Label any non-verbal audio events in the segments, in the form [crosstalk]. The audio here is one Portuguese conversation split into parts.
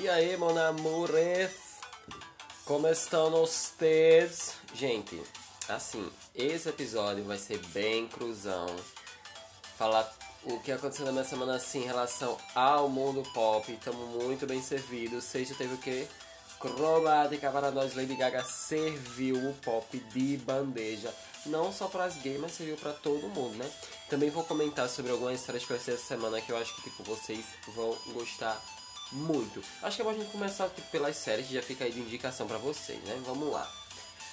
E aí, mon amores? Como estão vocês? Gente, assim, esse episódio vai ser bem cruzão. Falar o que aconteceu na minha semana assim em relação ao mundo pop. Estamos muito bem servidos. Seja teve o que? Cromática para nós, Lady Gaga serviu o pop de bandeja. Não só para as gays, mas serviu para todo mundo, né? Também vou comentar sobre algumas histórias que eu essa semana que eu acho que tipo, vocês vão gostar muito. Acho que é bom a gente começar tipo, pelas séries, que já fica aí de indicação para vocês, né? Vamos lá.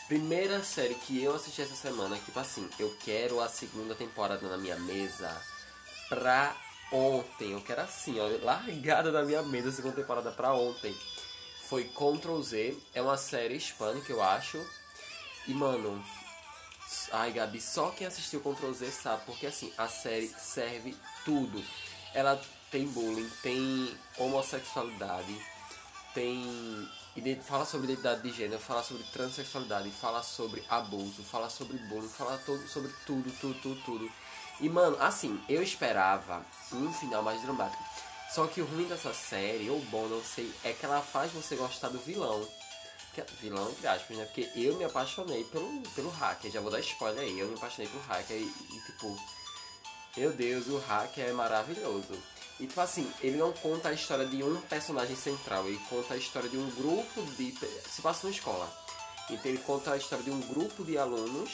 Primeira série que eu assisti essa semana, tipo assim, eu quero a segunda temporada na minha mesa pra ontem. Eu quero assim, ó, largada na minha mesa a segunda temporada pra ontem foi Ctrl Z. É uma série hispânica, eu acho. E, mano... Ai, Gabi, só quem assistiu Ctrl Z sabe. Porque, assim, a série serve tudo. Ela tem bullying, tem homossexualidade, tem... Fala sobre identidade de gênero, fala sobre transexualidade, fala sobre abuso, fala sobre bullying, fala todo, sobre tudo, tudo, tudo, tudo. E, mano, assim, eu esperava um final mais dramático. Só que o ruim dessa série, ou bom, não sei, é que ela faz você gostar do vilão. Que, é vilão, entre aspas, né? Porque eu me apaixonei pelo, pelo hacker. Já vou dar spoiler aí. Eu me apaixonei pelo hacker e, e tipo... Meu Deus, o hacker é maravilhoso. E tipo assim, ele não conta a história de um personagem central. Ele conta a história de um grupo de... Se passa numa escola. Então ele conta a história de um grupo de alunos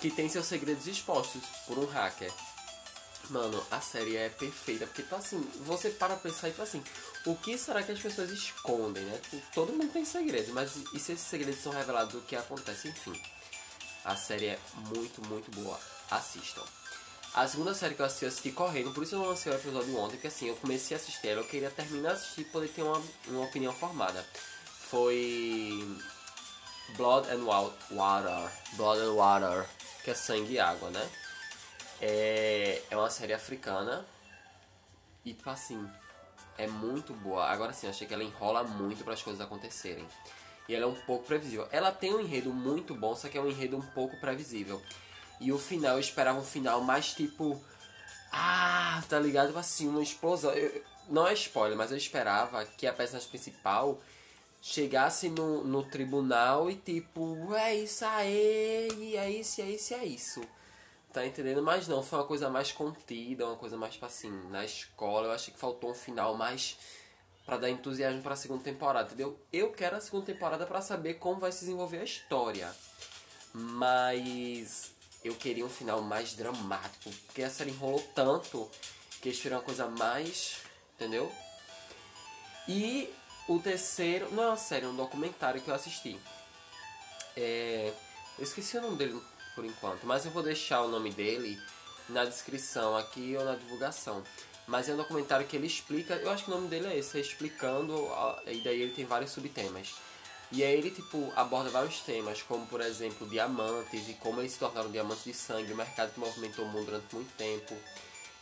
que tem seus segredos expostos por um hacker. Mano, a série é perfeita, porque, tipo assim, você para pensar e, tipo assim, o que será que as pessoas escondem, né? Tipo, todo mundo tem segredos, mas e se esses segredos são revelados, o que acontece? Enfim, a série é muito, muito boa. Assistam. A segunda série que eu assisti, assisti correndo, por isso eu não lancei o episódio ontem, porque assim, eu comecei a assistir ela, eu queria terminar de assistir e poder ter uma, uma opinião formada. Foi Blood and Water, Blood and Water, que é sangue e água, né? É, é uma série africana. E, tipo assim, é muito boa. Agora sim, achei que ela enrola muito para as coisas acontecerem. E ela é um pouco previsível. Ela tem um enredo muito bom, só que é um enredo um pouco previsível. E o final, eu esperava um final mais tipo. Ah, tá ligado? Tipo assim, uma explosão. Eu, não é spoiler, mas eu esperava que a personagem principal chegasse no, no tribunal e tipo, é isso aí, é isso, é isso, é isso. Tá entendendo? Mas não, foi uma coisa mais contida, uma coisa mais, tipo assim, na escola. Eu achei que faltou um final mais para dar entusiasmo para a segunda temporada, entendeu? Eu quero a segunda temporada para saber como vai se desenvolver a história. Mas eu queria um final mais dramático, porque a série enrolou tanto que eles uma coisa mais, entendeu? E o terceiro, não é uma série, é um documentário que eu assisti. É, eu esqueci o nome dele por enquanto. Mas eu vou deixar o nome dele na descrição aqui ou na divulgação. Mas é um documentário que ele explica, eu acho que o nome dele é esse, é explicando, e daí ele tem vários subtemas. E aí ele, tipo, aborda vários temas, como, por exemplo, diamantes e como eles se tornaram diamantes de sangue, o mercado que movimentou o mundo durante muito tempo.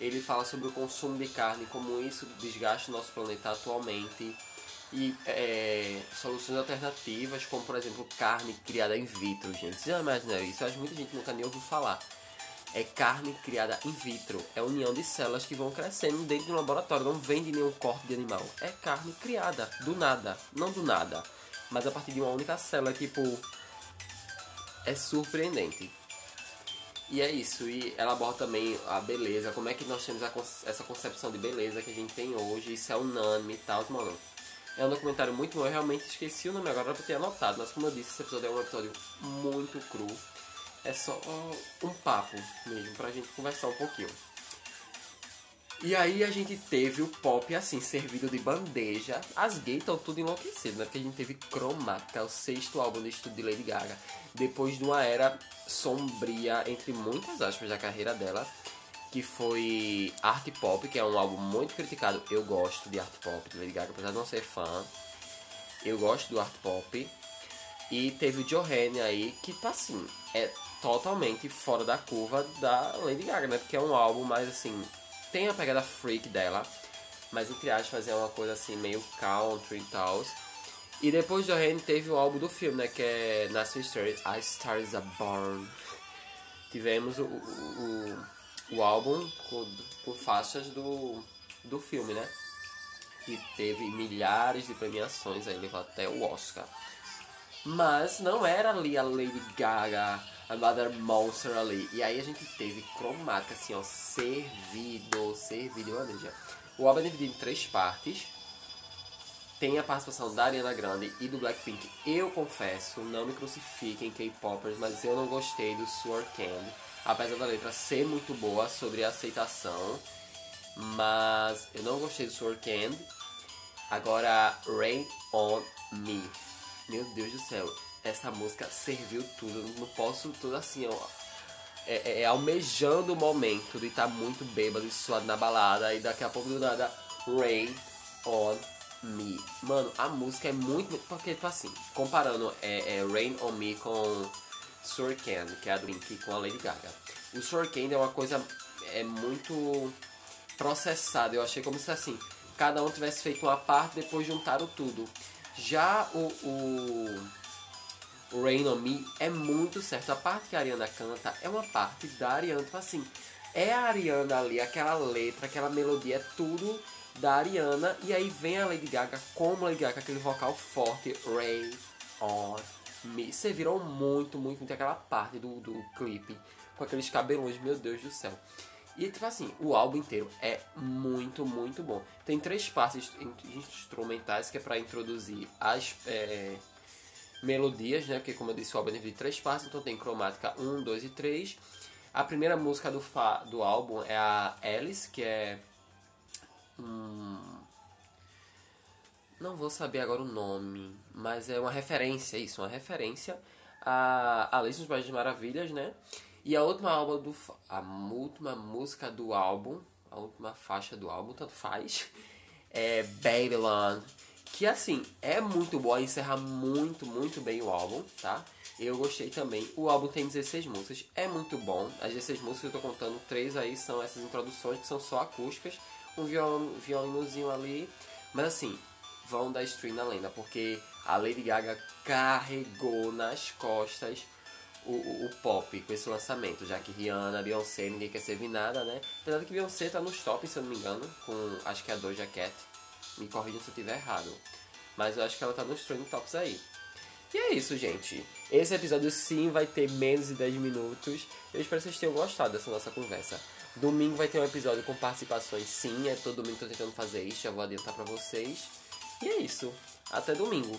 Ele fala sobre o consumo de carne, como isso desgasta o nosso planeta atualmente e é, soluções alternativas, como por exemplo carne criada in vitro, gente. Vocês já imaginaram isso? Eu acho que muita gente nunca nem ouviu falar. É carne criada in vitro. É a união de células que vão crescendo dentro de um laboratório. Não vem de nenhum corte de animal. É carne criada do nada. Não do nada. Mas a partir de uma única célula. Tipo. É surpreendente. E é isso. E ela aborda também a beleza. Como é que nós temos essa concepção de beleza que a gente tem hoje. Isso é unânime e tal, mano. É um documentário muito bom, eu realmente esqueci o nome agora pra ter anotado, mas como eu disse, esse episódio é um episódio muito cru. É só um papo mesmo, pra gente conversar um pouquinho. E aí a gente teve o pop assim, servido de bandeja. As gays estão tudo enlouquecidas, né? Porque a gente teve Chromata, o sexto álbum de estúdio de Lady Gaga. Depois de uma era sombria, entre muitas aspas, da carreira dela que foi Art Pop, que é um álbum muito criticado. Eu gosto de Art Pop de Lady Gaga, apesar de não ser fã. Eu gosto do Art Pop. E teve o Johanne aí, que tá assim, é totalmente fora da curva da Lady Gaga, né? Porque é um álbum mais assim, tem a pegada freak dela, mas entre aspas é uma coisa assim, meio country e tal. E depois de Johanne teve o álbum do filme, né? Que é National Story, A Star is a Born. Tivemos o, o, o álbum com, com faixas do, do filme, né? que teve milhares de premiações, aí levou até o Oscar. Mas não era ali a Lady Gaga, a Mother Monster ali. E aí a gente teve cromática, assim, ó, servido, servido, maneja. O álbum é dividido em três partes. Tem a participação da Ariana Grande e do Blackpink. Eu confesso, não me crucifiquem K-popers, mas eu não gostei do Sword Candy. Apesar da letra ser muito boa sobre a aceitação. Mas eu não gostei do Sword Candy. Agora, Rain on Me. Meu Deus do céu, essa música serviu tudo. Não posso tudo assim, ó. É, é, é almejando o momento de estar tá muito bêbado e suado na balada. E daqui a pouco do nada, Rain on Me. Mano, a música é muito. Porque, tipo assim, comparando é, é Rain on Me com Surcan, que é a Drink com a Lady Gaga. O Surcan é uma coisa é muito processada. Eu achei como se assim, cada um tivesse feito uma parte depois juntaram tudo. Já o, o Rain on Me é muito certo. A parte que a Ariana canta é uma parte da Ariana. Tipo assim, é a Ariana ali, aquela letra, aquela melodia, é tudo da Ariana. E aí vem a Lady Gaga como Lady Gaga, aquele vocal forte. Rain on Me. Você virou muito, muito, muito aquela parte do, do clipe. Com aqueles cabelões, meu Deus do céu. E tipo assim, o álbum inteiro é muito, muito bom. Tem três partes instrumentais que é para introduzir as é, melodias, né? Porque como eu disse, o álbum é de três partes, então tem cromática 1, 2 e 3. A primeira música do, fa do álbum é a Alice, que é. Hum, não vou saber agora o nome, mas é uma referência, isso, uma referência a Alice nos Países Maravilhas, né? E a última álbum do a última música do álbum, a última faixa do álbum, tanto faz, [laughs] é Babylon, que assim, é muito boa, encerra muito, muito bem o álbum, tá? Eu gostei também. O álbum tem 16 músicas, é muito bom. As 16 músicas eu tô contando, três aí são essas introduções que são só acústicas, um violino, violinozinho ali, mas assim, vão dar stream na lenda, porque a Lady Gaga carregou nas costas o, o, o, pop com esse lançamento, já que Rihanna, Beyoncé, ninguém quer servir nada, né? Apesar que Beyoncé tá nos tops, se eu não me engano, com acho que é a Doja Cat. Me corrija se eu estiver errado. Mas eu acho que ela tá nos trending tops aí. E é isso, gente. Esse episódio sim vai ter menos de 10 minutos. Eu espero que vocês tenham gostado dessa nossa conversa. Domingo vai ter um episódio com participações, sim. É todo domingo que eu tô tentando fazer isso, já vou adiantar pra vocês. E é isso. Até domingo.